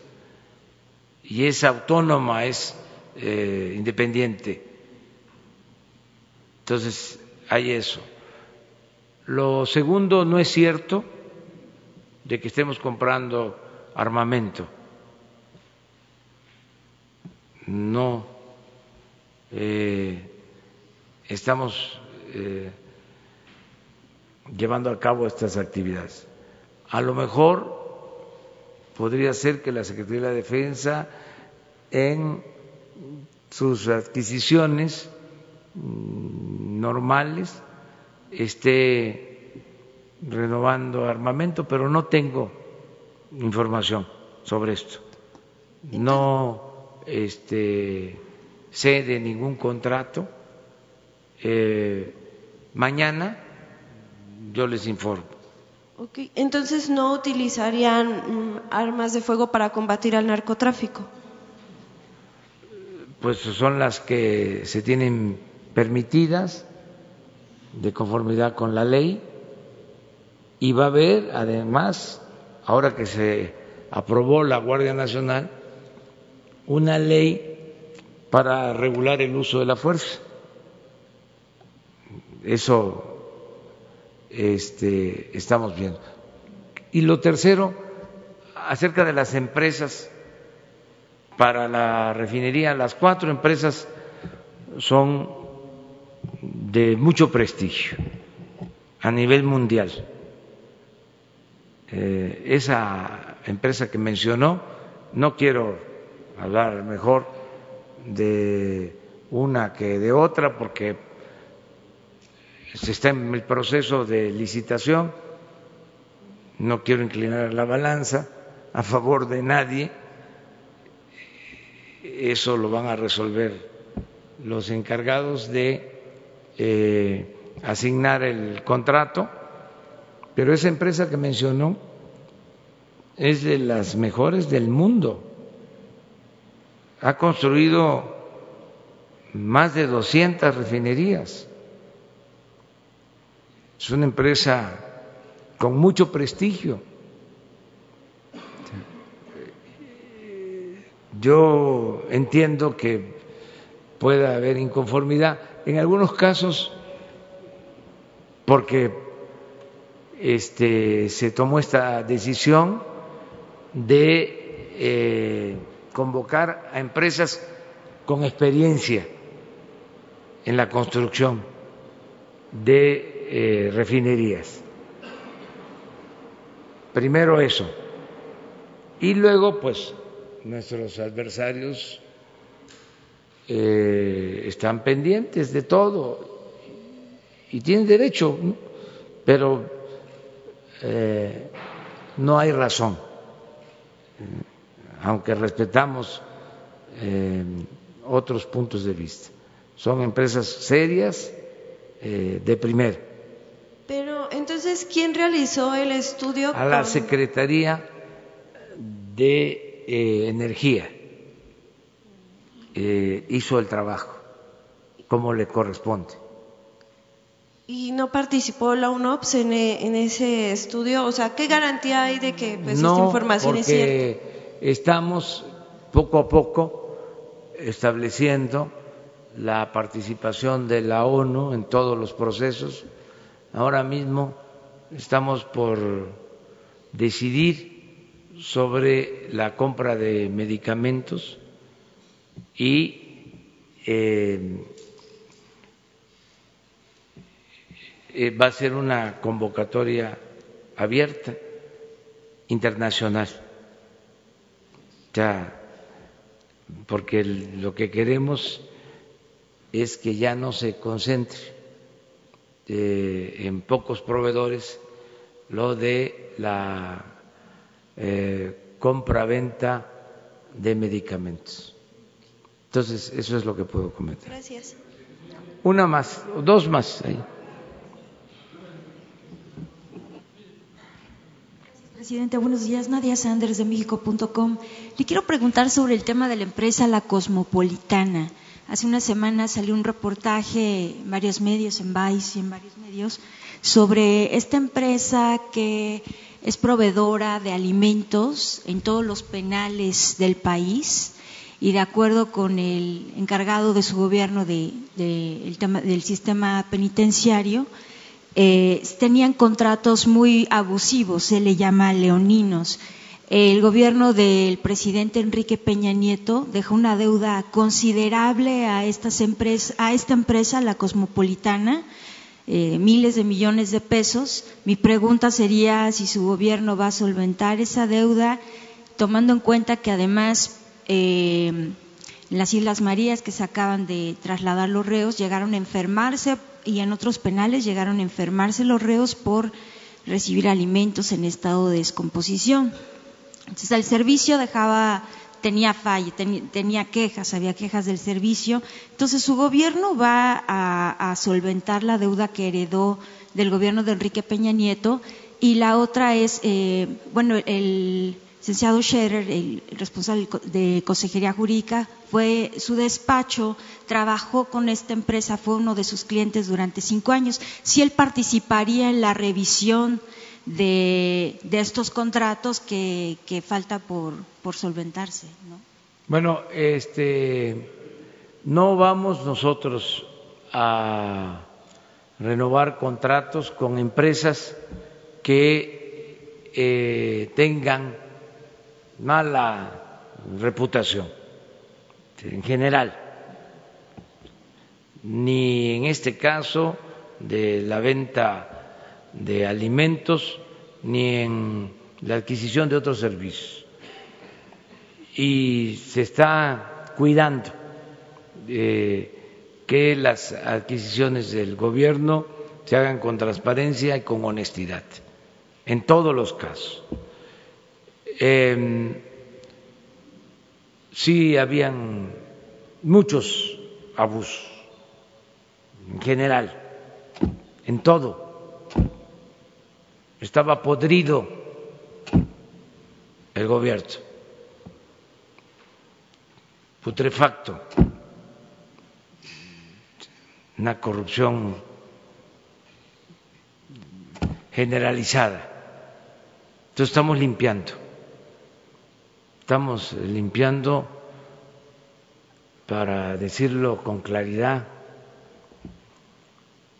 y es autónoma, es eh, independiente. Entonces, hay eso. Lo segundo, no es cierto de que estemos comprando armamento. No eh, estamos eh, llevando a cabo estas actividades. A lo mejor podría ser que la Secretaría de la Defensa en sus adquisiciones normales esté renovando armamento, pero no tengo información sobre esto. No este, sé de ningún contrato. Eh, mañana yo les informo. Okay. Entonces no utilizarían mm, armas de fuego para combatir al narcotráfico. Pues son las que se tienen permitidas de conformidad con la ley y va a haber además, ahora que se aprobó la Guardia Nacional, una ley para regular el uso de la fuerza. Eso este, estamos viendo. Y lo tercero, acerca de las empresas para la refinería, las cuatro empresas son de mucho prestigio a nivel mundial. Eh, esa empresa que mencionó, no quiero hablar mejor de una que de otra porque se está en el proceso de licitación, no quiero inclinar la balanza a favor de nadie, eso lo van a resolver los encargados de eh, asignar el contrato, pero esa empresa que mencionó es de las mejores del mundo, ha construido más de 200 refinerías es una empresa con mucho prestigio. Yo entiendo que pueda haber inconformidad en algunos casos porque este, se tomó esta decisión de eh, convocar a empresas con experiencia en la construcción de eh, refinerías. Primero eso. Y luego, pues, nuestros adversarios eh, están pendientes de todo y tienen derecho, pero eh, no hay razón, aunque respetamos otros puntos de vista. Son empresas serias de primer pero entonces, ¿quién realizó el estudio? A la Secretaría de eh, Energía eh, hizo el trabajo como le corresponde. ¿Y no participó la UNOPS en, eh, ese estudio? O sea, ¿qué garantía hay de que pues, esta información es cierta? Estamos poco a poco estableciendo la participación de la ONU en todos los procesos Ahora mismo estamos por decidir sobre la compra de medicamentos y eh, eh, va a ser una convocatoria abierta internacional ya porque lo que queremos es que ya no se concentre eh, en pocos proveedores lo de la eh, compra-venta de medicamentos. Entonces, eso es lo que puedo comentar. Gracias. Una más, dos más ahí. Presidente, buenos días. Nadia Sanders de México.com. Le quiero preguntar sobre el tema de la empresa La Cosmopolitana. Hace una semana salió un reportaje en varios medios, en Vice y en varios medios, sobre esta empresa que es proveedora de alimentos en todos los penales del país y de acuerdo con el encargado de su gobierno tema, del sistema penitenciario, eh, tenían contratos muy abusivos, se le llama leoninos. El gobierno del presidente Enrique Peña Nieto dejó una deuda considerable a, estas a esta empresa, la Cosmopolitana, eh, miles de millones de pesos. Mi pregunta sería si su gobierno va a solventar esa deuda, tomando en cuenta que además eh, en las Islas Marías que se acaban de trasladar los reos llegaron a enfermarse y en otros penales llegaron a enfermarse los reos por recibir alimentos en estado de descomposición. Entonces el servicio dejaba, tenía falla, tenía, quejas, había quejas del servicio. Entonces su gobierno va a, solventar la deuda que heredó del gobierno de Enrique Peña Nieto y la otra es, eh, bueno, el licenciado Scherer, el responsable de Consejería Jurídica, fue su despacho, trabajó con esta empresa, fue uno de sus clientes durante cinco años. Si él participaría en la revisión de, estos contratos que, falta por, solventarse. Bueno, este, no vamos nosotros a renovar contratos con empresas que eh, tengan mala reputación en general, ni en este caso de la venta de alimentos ni en la adquisición de otros servicios. Y se está cuidando que las adquisiciones del gobierno se hagan con transparencia y con honestidad, en todos los casos. Eh, sí habían muchos abusos, en general, en todo. Estaba podrido el gobierno, putrefacto, una corrupción generalizada. Entonces estamos limpiando estamos limpiando, para decirlo con claridad,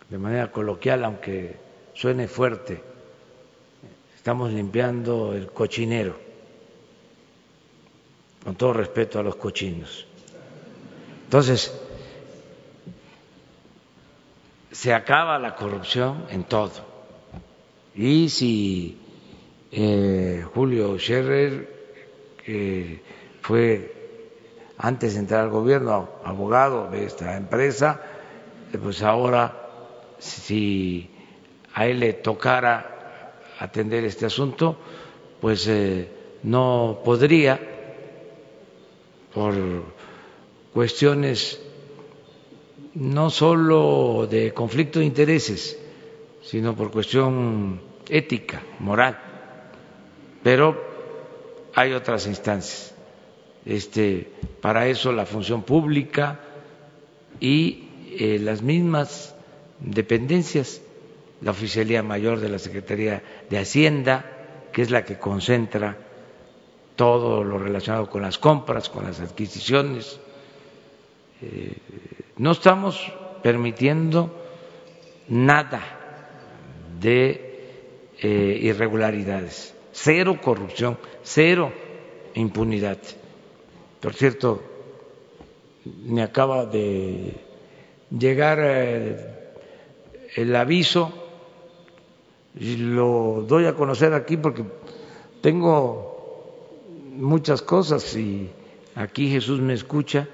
de manera coloquial, aunque suene fuerte, estamos limpiando el cochinero, con todo respeto a los cochinos. Entonces, se acaba la corrupción en todo. Y si eh, Julio Scherer que fue antes de entrar al gobierno abogado de esta empresa, eh, pues ahora si a él le tocara atender este asunto, pues eh, no podría por cuestiones no solo de conflicto de intereses, sino por cuestión ética, moral. Pero hay otras instancias. Este, para eso la función pública y eh, las mismas dependencias, la Oficialía Mayor de la Secretaría de Hacienda, que es la que concentra todo lo relacionado con las compras, con las adquisiciones. Eh, no estamos permitiendo nada de eh, irregularidades cero corrupción, cero impunidad. Por cierto, me acaba de llegar eh, el aviso y lo doy a conocer aquí porque tengo muchas cosas y aquí Jesús me escucha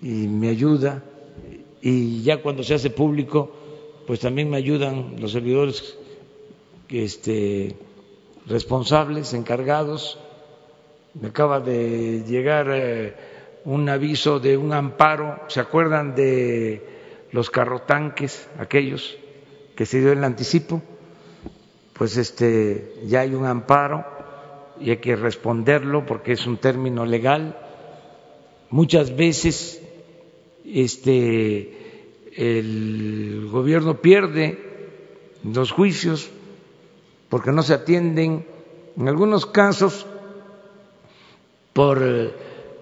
y me ayuda y ya cuando se hace público pues también me ayudan los servidores este, responsables, encargados. Me acaba de llegar eh, un aviso de un amparo, ¿se acuerdan de los carrotanques, aquellos que se dio el anticipo? Pues este, ya hay un amparo y hay que responderlo porque es un término legal. Muchas veces este, el gobierno pierde los juicios porque no se atienden, en algunos casos, por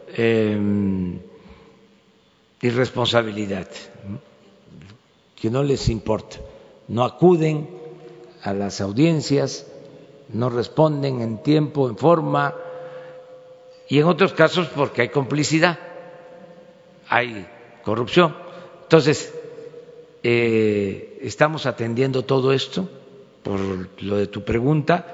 eh, irresponsabilidad, que no les importa, no acuden a las audiencias, no responden en tiempo, en forma, y en otros casos porque hay complicidad, hay corrupción. Entonces, eh, estamos atendiendo todo esto por lo de tu pregunta.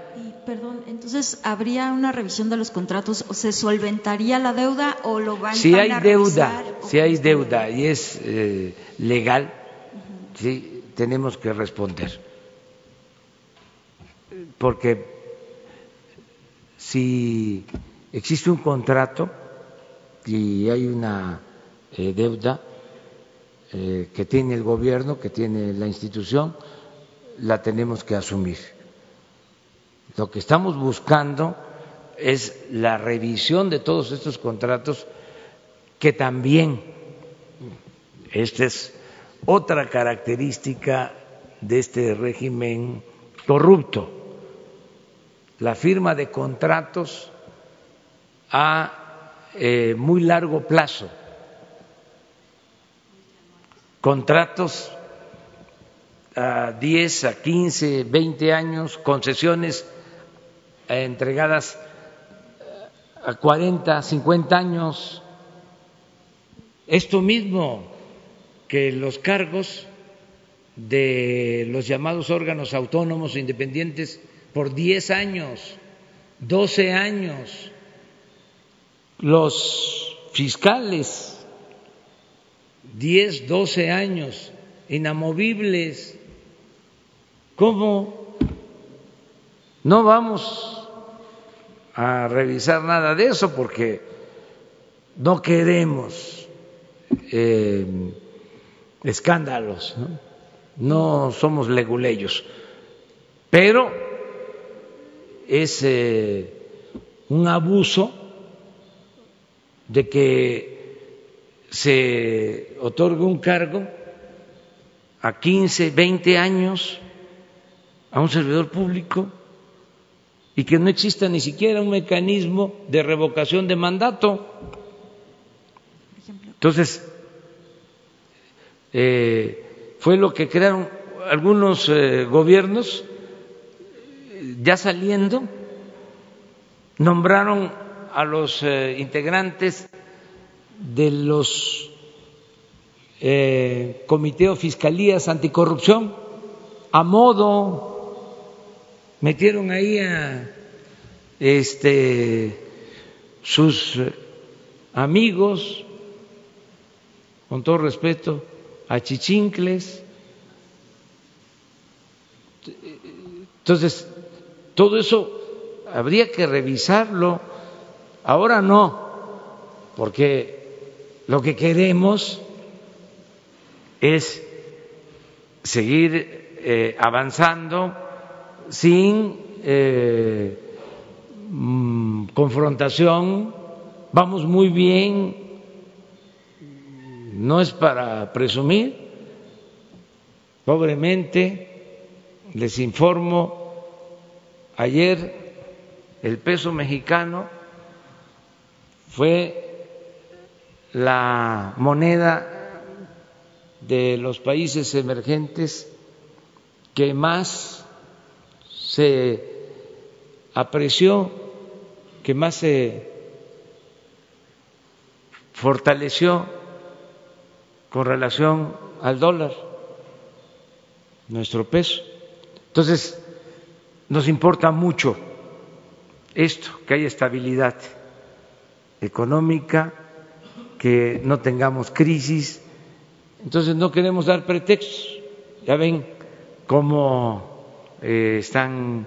perdón, entonces, ¿habría una revisión de los contratos? ¿O se solventaría la deuda o lo van, si van hay deuda, Si hay deuda y es eh, legal, sí, tenemos que responder. Porque si existe un contrato y hay una eh, deuda eh, que tiene el gobierno, que tiene la institución, la tenemos que asumir. Lo que estamos buscando es la revisión de todos estos contratos que también, esta es otra característica de este régimen corrupto, la firma de contratos a eh, muy largo plazo, contratos a 10, a 15, 20 años, concesiones eh, entregadas eh, a 40, 50 años. Esto mismo que los cargos de los llamados órganos autónomos e independientes por 10 años, 12 años, los fiscales 10, 12 años, inamovibles, ¿Cómo no vamos a revisar nada de eso? Porque no queremos eh, escándalos, ¿no? somos leguleyos, pero es eh, un abuso de que se otorgue un cargo a 15, 20 años a un servidor público y que no exista ni siquiera un mecanismo de revocación de mandato. Entonces, eh, fue lo que crearon algunos eh, gobiernos, ya saliendo, nombraron a los eh, integrantes de los comités o fiscalías anticorrupción a modo metieron ahí a este, sus amigos, con todo respeto, a chichincles. Entonces, todo eso habría que revisarlo. Ahora no, porque lo que queremos es seguir eh, avanzando sin eh, mm, confrontación, vamos muy bien, no es para presumir, pobremente, les informo, ayer el peso mexicano fue la moneda de los países emergentes que más se apreció, que más se fortaleció con relación al dólar, nuestro peso. Entonces, nos importa mucho esto, que haya estabilidad económica, que no tengamos crisis. Entonces, no queremos dar pretextos Ya ven cómo eh, están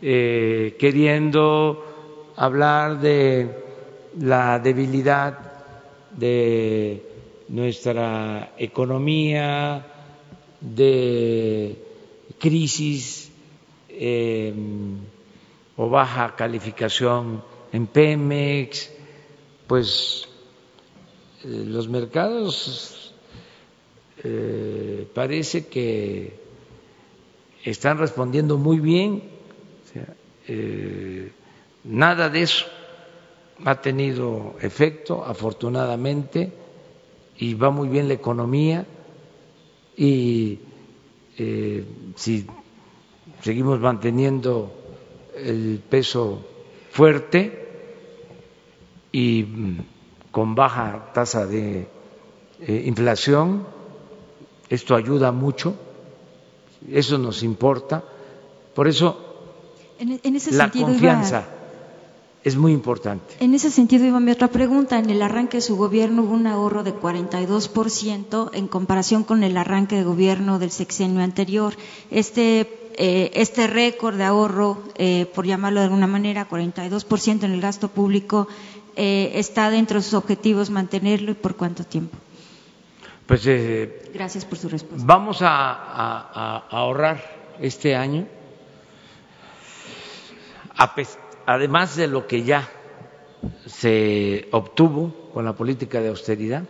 eh, queriendo hablar de la debilidad de nuestra economía, de crisis eh, o baja calificación en Pemex, pues eh, los mercados parece que están respondiendo muy bien. Eh, nada de eso ha tenido efecto, afortunadamente, y va muy bien la economía. Y si seguimos manteniendo el peso fuerte y con baja tasa de eh, inflación. Esto ayuda mucho, eso nos importa. Por eso la confianza es muy importante. En ese sentido iba mi otra pregunta. En el arranque de su gobierno hubo un ahorro de 42% en comparación con el arranque de gobierno del sexenio anterior. Este eh, este récord de ahorro, eh, por llamarlo de alguna manera, 42% en el gasto público, eh, está dentro de sus objetivos mantenerlo y por cuánto tiempo? Pues gracias por su respuesta. Vamos a, ahorrar este año, además de lo que ya se obtuvo con la política de austeridad,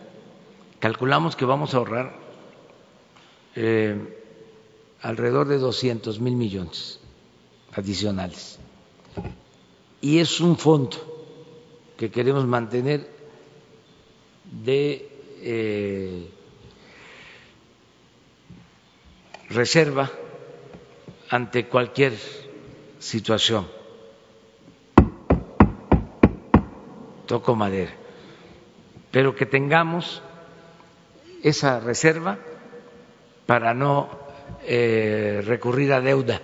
calculamos que vamos a ahorrar alrededor de 200 mil millones adicionales. Y es un fondo que queremos mantener de eh, reserva ante cualquier situación. Toco madera. Pero que tengamos esa reserva para no eh, recurrir a deuda,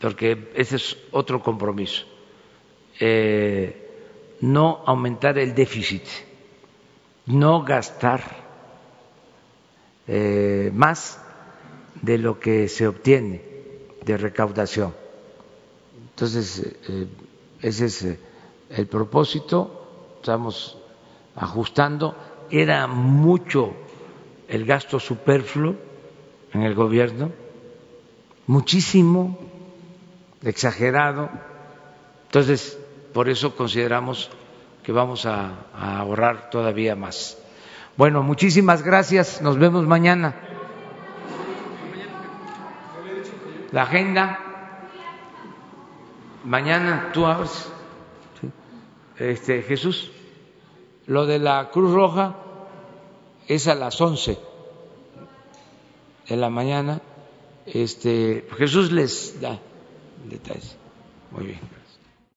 porque ese es otro compromiso. Eh, no aumentar el déficit, no gastar eh, más de lo que se obtiene de recaudación. Entonces, ese es el propósito, estamos ajustando, era mucho el gasto superfluo en el gobierno, muchísimo, exagerado. Entonces, por eso consideramos que vamos a, ahorrar todavía más. Bueno, muchísimas gracias. Nos vemos mañana. La agenda. Mañana tú abres. Este, Jesús. Lo de la Cruz Roja es a las 11 de la mañana. Este, Jesús les da detalles. Muy bien.